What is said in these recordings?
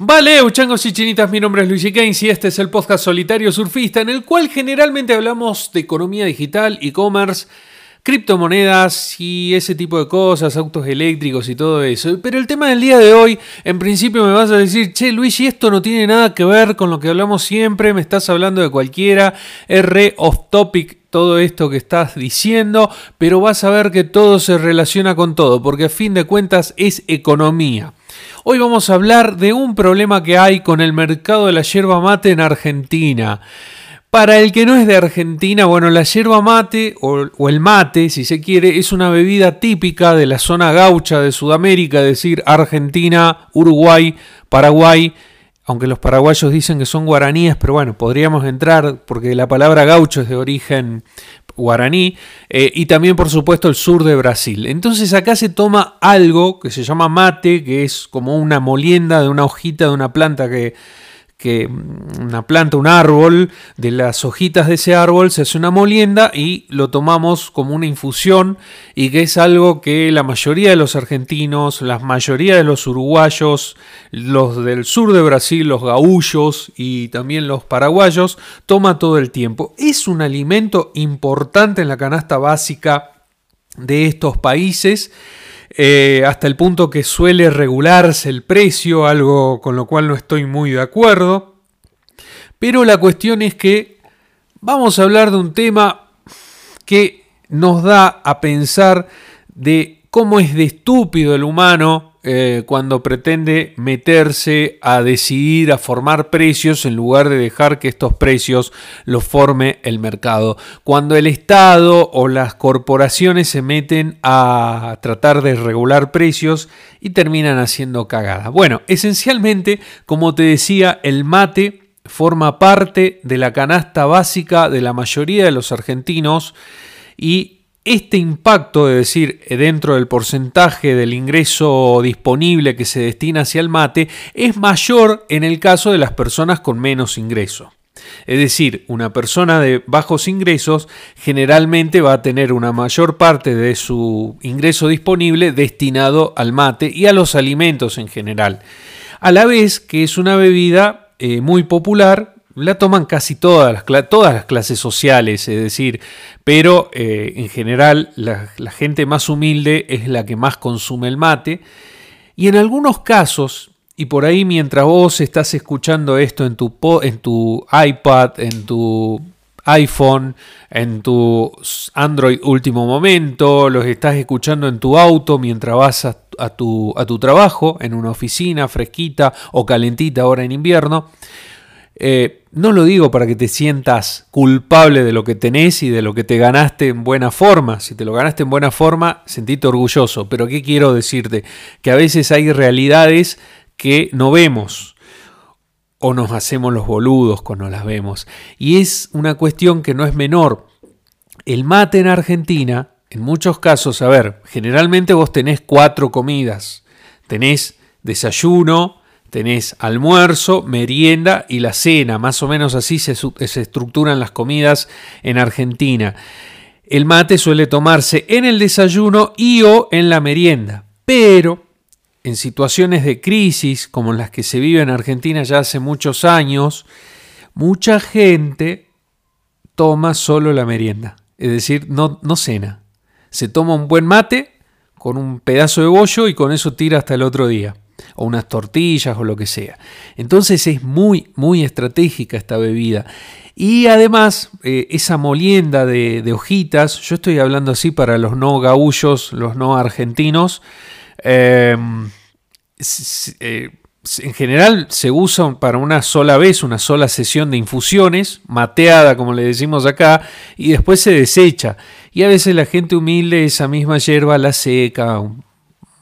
Vale, uchangos y chinitas, mi nombre es Luigi Gaines y este es el podcast Solitario Surfista en el cual generalmente hablamos de economía digital, e-commerce, criptomonedas y ese tipo de cosas, autos eléctricos y todo eso. Pero el tema del día de hoy, en principio me vas a decir, che Luigi, esto no tiene nada que ver con lo que hablamos siempre, me estás hablando de cualquiera, es re off topic todo esto que estás diciendo, pero vas a ver que todo se relaciona con todo, porque a fin de cuentas es economía. Hoy vamos a hablar de un problema que hay con el mercado de la yerba mate en Argentina. Para el que no es de Argentina, bueno, la yerba mate o, el mate, si se quiere, es una bebida típica de la zona gaucha de Sudamérica, es decir, Argentina, Uruguay, Paraguay, aunque los paraguayos dicen que son guaraníes, pero bueno, podríamos entrar porque la palabra gaucho es de origen guaraní, eh, y también por supuesto el sur de Brasil. Entonces acá se toma algo que se llama mate, que es como una molienda de una hojita de una planta que que una planta, un árbol, de las hojitas de ese árbol se hace una molienda y lo tomamos como una infusión y que es algo que la mayoría de los argentinos, la mayoría de los uruguayos, los del sur de Brasil, los gaullos y también los paraguayos, toma todo el tiempo. Es un alimento importante en la canasta básica de estos países eh, hasta el punto que suele regularse el precio, algo con lo cual no estoy muy de acuerdo. Pero la cuestión es que vamos a hablar de un tema que nos da a pensar de cómo es de estúpido el humano eh, cuando pretende meterse a decidir, a formar precios en lugar de dejar que estos precios los forme el mercado. Cuando el Estado o las corporaciones se meten a tratar de regular precios y terminan haciendo cagada. Bueno, esencialmente, como te decía, el mate forma parte de la canasta básica de la mayoría de los argentinos y este impacto, es decir, dentro del porcentaje del ingreso disponible que se destina hacia el mate, es mayor en el caso de las personas con menos ingreso. Es decir, una persona de bajos ingresos generalmente va a tener una mayor parte de su ingreso disponible destinado al mate y a los alimentos en general. A la vez que es una bebida eh, muy popular la toman casi todas las, todas las clases sociales, es decir, pero eh, en general la, gente más humilde es la que más consume el mate. Y en algunos casos, y por ahí mientras vos estás escuchando esto en tu, en tu iPad, en tu iPhone, en tu Android último momento, los estás escuchando en tu auto mientras vas a, tu, a tu trabajo, en una oficina fresquita o calentita ahora en invierno. Eh, no lo digo para que te sientas culpable de lo que tenés y de lo que te ganaste en buena forma. Si te lo ganaste en buena forma, sentite orgulloso. Pero ¿qué quiero decirte? Que a veces hay realidades que no vemos o nos hacemos los boludos cuando las vemos. Y es una cuestión que no es menor. El mate en Argentina, en muchos casos, a ver, generalmente vos tenés cuatro comidas. Tenés desayuno, Tenés almuerzo, merienda y la cena, más o menos así se, estructuran las comidas en Argentina. El mate suele tomarse en el desayuno y o en la merienda, pero en situaciones de crisis como las que se vive en Argentina ya hace muchos años, mucha gente toma solo la merienda, es decir, no, no cena. Se toma un buen mate con un pedazo de bollo y con eso tira hasta el otro día o unas tortillas o lo que sea. Entonces es muy, muy estratégica esta bebida. Y además, eh, esa molienda de, hojitas, yo estoy hablando así para los no gaullos, los no argentinos, em, eh, en general se usa para una sola vez, una sola sesión de infusiones, mateada como le decimos acá, y después se desecha. Y a veces la gente humilde esa misma hierba la seca,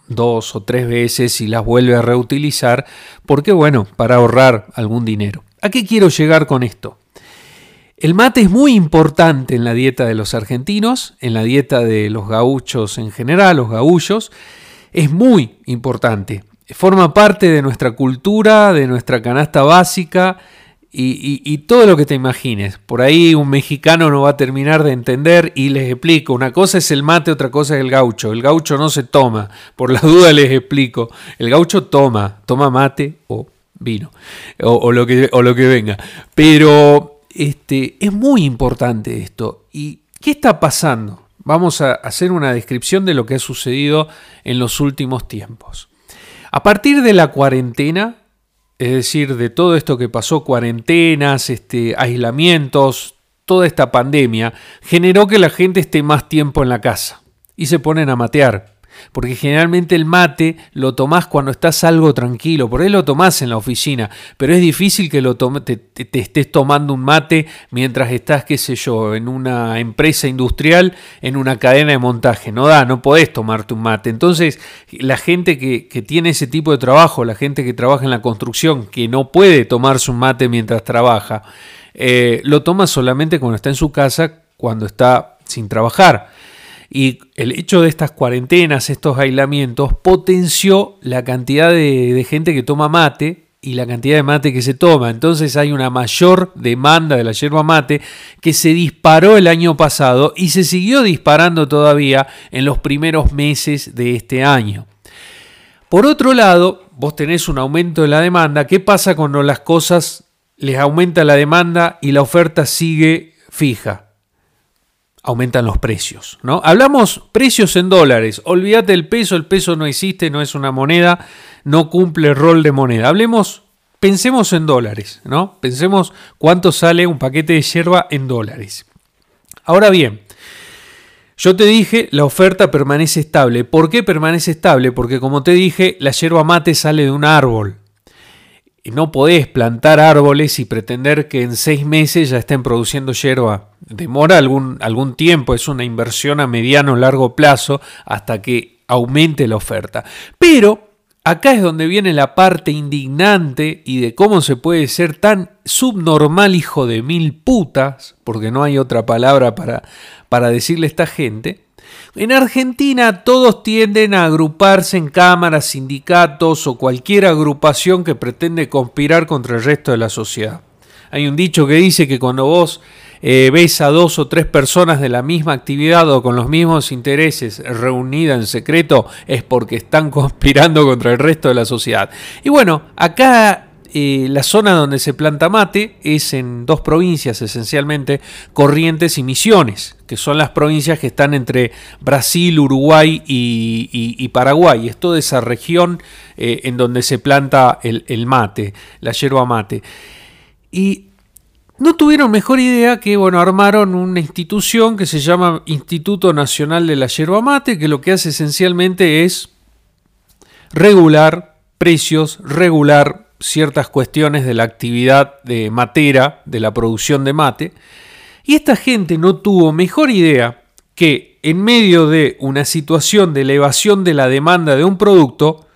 dos o tres veces y las vuelve a reutilizar, porque bueno, para ahorrar algún dinero. ¿A qué quiero llegar con esto? El mate es muy importante en la dieta de los argentinos, en la dieta de los gauchos en general, los gaullos, es muy importante. Forma parte de nuestra cultura, de nuestra canasta básica, y, todo lo que te imagines. Por ahí un mexicano no va a terminar de entender y les explico. Una cosa es el mate, otra cosa es el gaucho. El gaucho no se toma. Por la duda les explico. El gaucho toma, toma mate o vino o, lo, que, o lo que venga. Pero este, es muy importante esto. ¿Y qué está pasando? Vamos a hacer una descripción de lo que ha sucedido en los últimos tiempos. A partir de la cuarentena, es decir, de todo esto que pasó, cuarentenas, este, aislamientos, toda esta pandemia, generó que la gente esté más tiempo en la casa y se ponen a matear. Porque generalmente el mate lo tomás cuando estás algo tranquilo, por ahí lo tomás en la oficina, pero es difícil que lo te, te, estés tomando un mate mientras estás, qué sé yo, en una empresa industrial, en una cadena de montaje. No da, no podés tomarte un mate. Entonces, la gente que, que tiene ese tipo de trabajo, la gente que trabaja en la construcción, que no puede tomarse un mate mientras trabaja, eh, lo toma solamente cuando está en su casa, cuando está sin trabajar. Y el hecho de estas cuarentenas, estos aislamientos, potenció la cantidad de, gente que toma mate y la cantidad de mate que se toma. Entonces hay una mayor demanda de la yerba mate que se disparó el año pasado y se siguió disparando todavía en los primeros meses de este año. Por otro lado, vos tenés un aumento de la demanda. ¿Qué pasa cuando las cosas les aumenta la demanda y la oferta sigue fija? Aumentan los precios. ¿no? Hablamos precios en dólares. Olvídate el peso, el peso no existe, no es una moneda, no cumple rol de moneda. Hablemos, pensemos en dólares, ¿no? Pensemos cuánto sale un paquete de hierba en dólares. Ahora bien, yo te dije, la oferta permanece estable. ¿Por qué permanece estable? Porque como te dije, la hierba mate sale de un árbol no podés plantar árboles y pretender que en seis meses ya estén produciendo hierba. Demora algún, algún tiempo, es una inversión a mediano o largo plazo hasta que aumente la oferta. Pero acá es donde viene la parte indignante y de cómo se puede ser tan subnormal hijo de mil putas, porque no hay otra palabra para, para decirle a esta gente, en Argentina todos tienden a agruparse en cámaras, sindicatos o cualquier agrupación que pretende conspirar contra el resto de la sociedad. Hay un dicho que dice que cuando vos eh, ves a dos o tres personas de la misma actividad o con los mismos intereses reunidas en secreto es porque están conspirando contra el resto de la sociedad. Y bueno, acá eh, la zona donde se planta mate es en dos provincias esencialmente, Corrientes y Misiones, que son las provincias que están entre Brasil, Uruguay y, Paraguay. Es toda esa región eh, en donde se planta el, el, mate, la yerba mate. Y no tuvieron mejor idea que, bueno, armaron una institución que se llama Instituto Nacional de la Yerba Mate, que lo que hace esencialmente es regular precios, regular ciertas cuestiones de la actividad de matera, de la producción de mate, y esta gente no tuvo mejor idea que en medio de una situación de elevación de la demanda de un producto,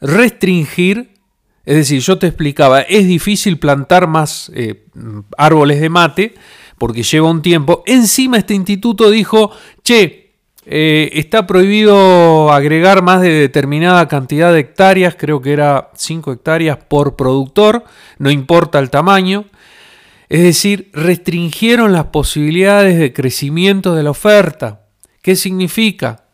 restringir, es decir, yo te explicaba, es difícil plantar más eh, árboles de mate porque lleva un tiempo, encima este instituto dijo, che, eh, está prohibido agregar más de determinada cantidad de hectáreas, creo que era 5 hectáreas por productor, no importa el tamaño. Es decir, restringieron las posibilidades de crecimiento de la oferta. ¿Qué significa?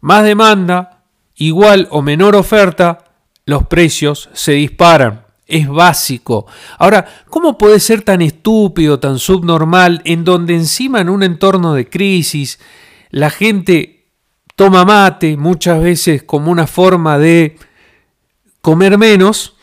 Más demanda, igual o menor oferta, los precios se disparan. Es básico. Ahora, ¿cómo puede ser tan estúpido, tan subnormal, en donde encima en un entorno de crisis, la gente toma mate muchas veces como una forma de comer menos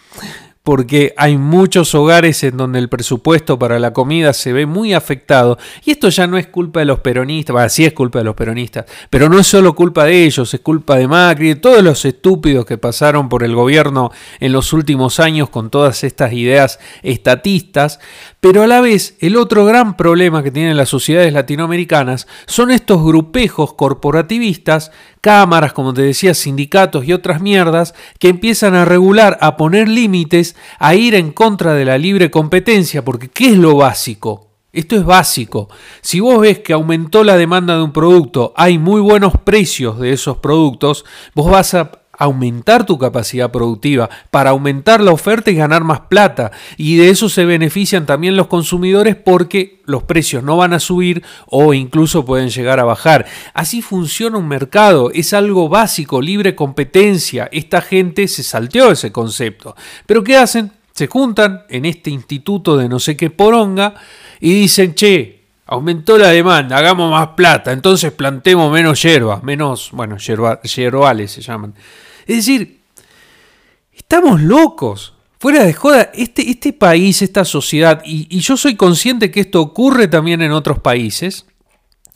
porque hay muchos hogares en donde el presupuesto para la comida se ve muy afectado. Y esto ya no es culpa de los peronistas, bueno, sí es culpa de los peronistas, pero no es solo culpa de ellos, es culpa de Macri, de todos los estúpidos que pasaron por el gobierno en los últimos años con todas estas ideas estatistas. Pero a la vez, el otro gran problema que tienen las sociedades latinoamericanas son estos grupejos corporativistas cámaras, como te decía, sindicatos y otras mierdas que empiezan a regular, a poner límites, a ir en contra de la libre competencia, porque ¿qué es lo básico? Esto es básico. Si vos ves que aumentó la demanda de un producto, hay muy buenos precios de esos productos, vos vas a aumentar tu capacidad productiva, para aumentar la oferta y ganar más plata. Y de eso se benefician también los consumidores porque los precios no van a subir o incluso pueden llegar a bajar. Así funciona un mercado, es algo básico, libre competencia. Esta gente se salteó ese concepto. Pero ¿qué hacen? se juntan en este instituto de no sé qué poronga y dicen, che, aumentó la demanda, hagamos más plata, entonces plantemos menos hierbas, menos, bueno, yerbales se llaman. Es decir, estamos locos. Fuera de joda, este, este país, esta sociedad, y, yo soy consciente que esto ocurre también en otros países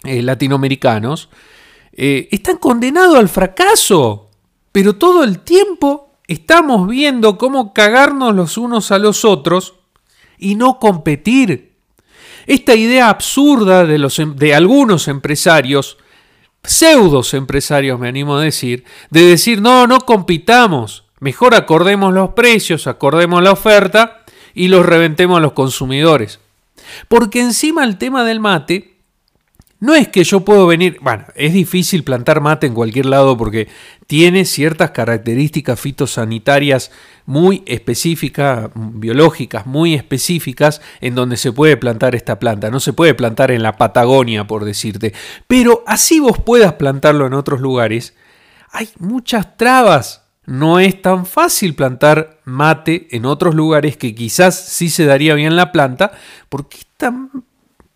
eh, latinoamericanos, eh, están condenados al fracaso, pero todo el tiempo estamos viendo cómo cagarnos los unos a los otros y no competir. Esta idea absurda de, los, em, de algunos empresarios, pseudos empresarios me animo a decir, de decir, no, no compitamos, Mejor acordemos los precios, acordemos la oferta y los reventemos a los consumidores. Porque encima el tema del mate no es que yo puedo venir, bueno, es difícil plantar mate en cualquier lado porque tiene ciertas características fitosanitarias muy específicas, biológicas muy específicas en donde se puede plantar esta planta. No se puede plantar en la Patagonia, por decirte. Pero así vos puedas plantarlo en otros lugares, hay muchas trabas no es tan fácil plantar mate en otros lugares que quizás sí se daría bien la planta, porque tan,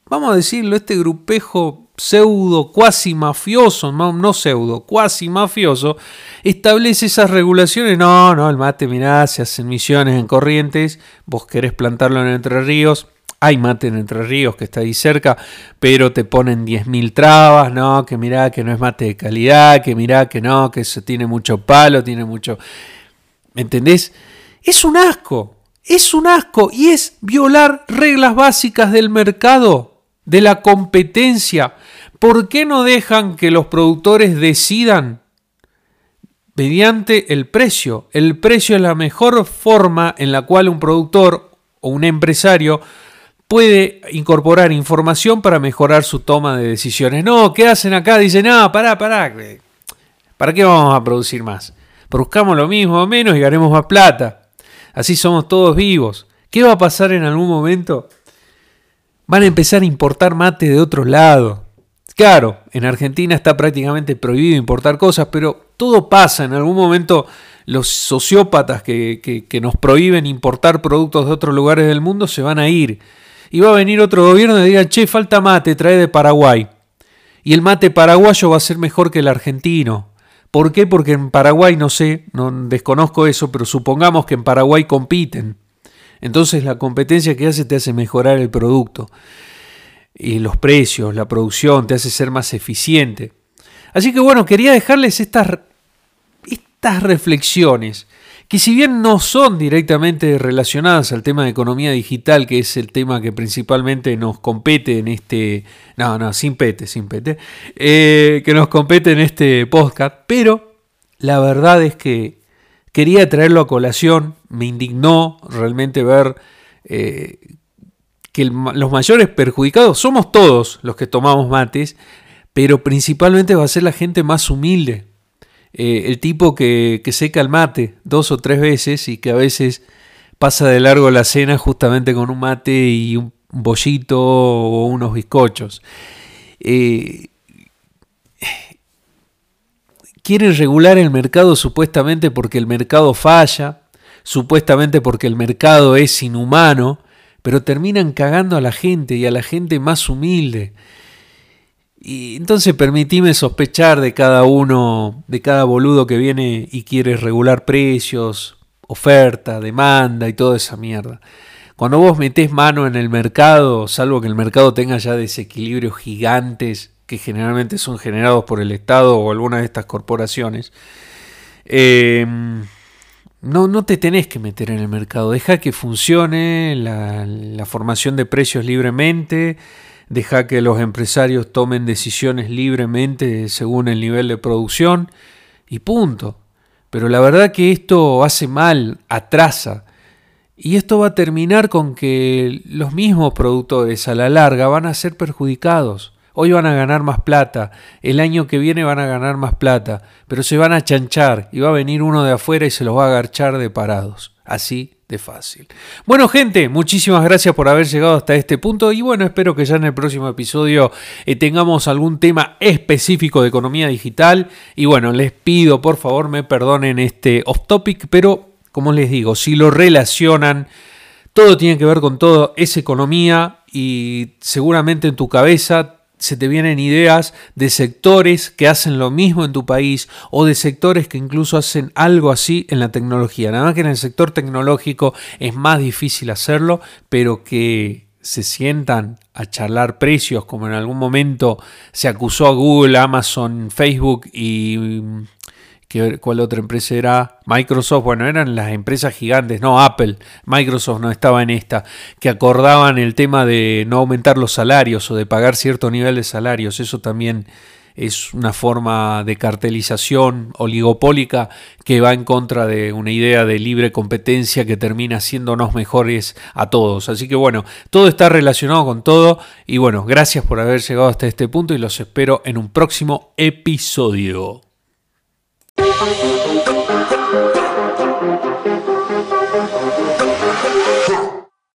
vamos a decirlo, este grupejo pseudo, cuasi mafioso, no, pseudo, cuasi mafioso, establece esas regulaciones. No, no, el mate, mirá, se hacen misiones en corrientes, vos querés plantarlo en Entre Ríos, hay mate en Entre Ríos que está ahí cerca, pero te ponen 10.000 trabas, ¿no? Que mirá que no es mate de calidad, que mirá que no, que eso tiene mucho palo, tiene mucho... ¿Me entendés? Es un asco, es un asco y es violar reglas básicas del mercado, de la competencia. ¿Por qué no dejan que los productores decidan mediante el precio? El precio es la mejor forma en la cual un productor o un empresario puede incorporar información para mejorar su toma de decisiones. No, ¿qué hacen acá? Dicen, no, pará, pará. ¿Para qué vamos a producir más? Produzcamos lo mismo o menos y haremos más plata. Así somos todos vivos. ¿Qué va a pasar en algún momento? Van a empezar a importar mate de otro lado. Claro, en Argentina está prácticamente prohibido importar cosas, pero todo pasa. En algún momento los sociópatas que, nos prohíben importar productos de otros lugares del mundo se van a ir y va a venir otro gobierno y diga, che, falta mate, trae de Paraguay. Y el mate paraguayo va a ser mejor que el argentino. ¿Por qué? Porque en Paraguay, no sé, no desconozco eso, pero supongamos que en Paraguay compiten. Entonces la competencia que hace te hace mejorar el producto. Y los precios, la producción, te hace ser más eficiente. Así que bueno, quería dejarles estas, estas reflexiones que si bien no son directamente relacionadas al tema de economía digital, que es el tema que principalmente nos compete en este, no, no, sin pete, sin pete, eh, que nos compete en este podcast, pero la verdad es que quería traerlo a colación, me indignó realmente ver eh, que los mayores perjudicados somos todos los que tomamos mates, pero principalmente va a ser la gente más humilde, eh, el tipo que, que seca el mate dos o tres veces y que a veces pasa de largo la cena justamente con un mate y un bollito o unos bizcochos. Eh, quieren regular el mercado supuestamente porque el mercado falla, supuestamente porque el mercado es inhumano, pero terminan cagando a la gente y a la gente más humilde. Y entonces permitime sospechar de cada uno, de cada boludo que viene y quiere regular precios, oferta, demanda y toda esa mierda. Cuando vos metés mano en el mercado, salvo que el mercado tenga ya desequilibrios gigantes que generalmente son generados por el Estado o alguna de estas corporaciones, em, no, no te tenés que meter en el mercado. Deja que funcione la, la formación de precios libremente deja que los empresarios tomen decisiones libremente según el nivel de producción y punto. Pero la verdad que esto hace mal, atrasa. Y esto va a terminar con que los mismos productores a la larga van a ser perjudicados. Hoy van a ganar más plata, el año que viene van a ganar más plata, pero se van a chanchar y va a venir uno de afuera y se los va a agarchar de parados. Así de fácil. Bueno, gente, muchísimas gracias por haber llegado hasta este punto y bueno, espero que ya en el próximo episodio eh, tengamos algún tema específico de economía digital y bueno, les pido por favor me perdonen este off topic, pero como les digo, si lo relacionan, todo tiene que ver con todo, es economía y seguramente en tu cabeza se te vienen ideas de sectores que hacen lo mismo en tu país o de sectores que incluso hacen algo así en la tecnología. Nada más que en el sector tecnológico es más difícil hacerlo, pero que se sientan a charlar precios, como en algún momento se acusó a Google, Amazon, Facebook y ¿Cuál otra empresa era? Microsoft, bueno, eran las empresas gigantes, no Apple, Microsoft no estaba en esta, que acordaban el tema de no aumentar los salarios o de pagar cierto nivel de salarios. Eso también es una forma de cartelización oligopólica que va en contra de una idea de libre competencia que termina haciéndonos mejores a todos. Así que bueno, todo está relacionado con todo y bueno, gracias por haber llegado hasta este punto y los espero en un próximo episodio. Thank you.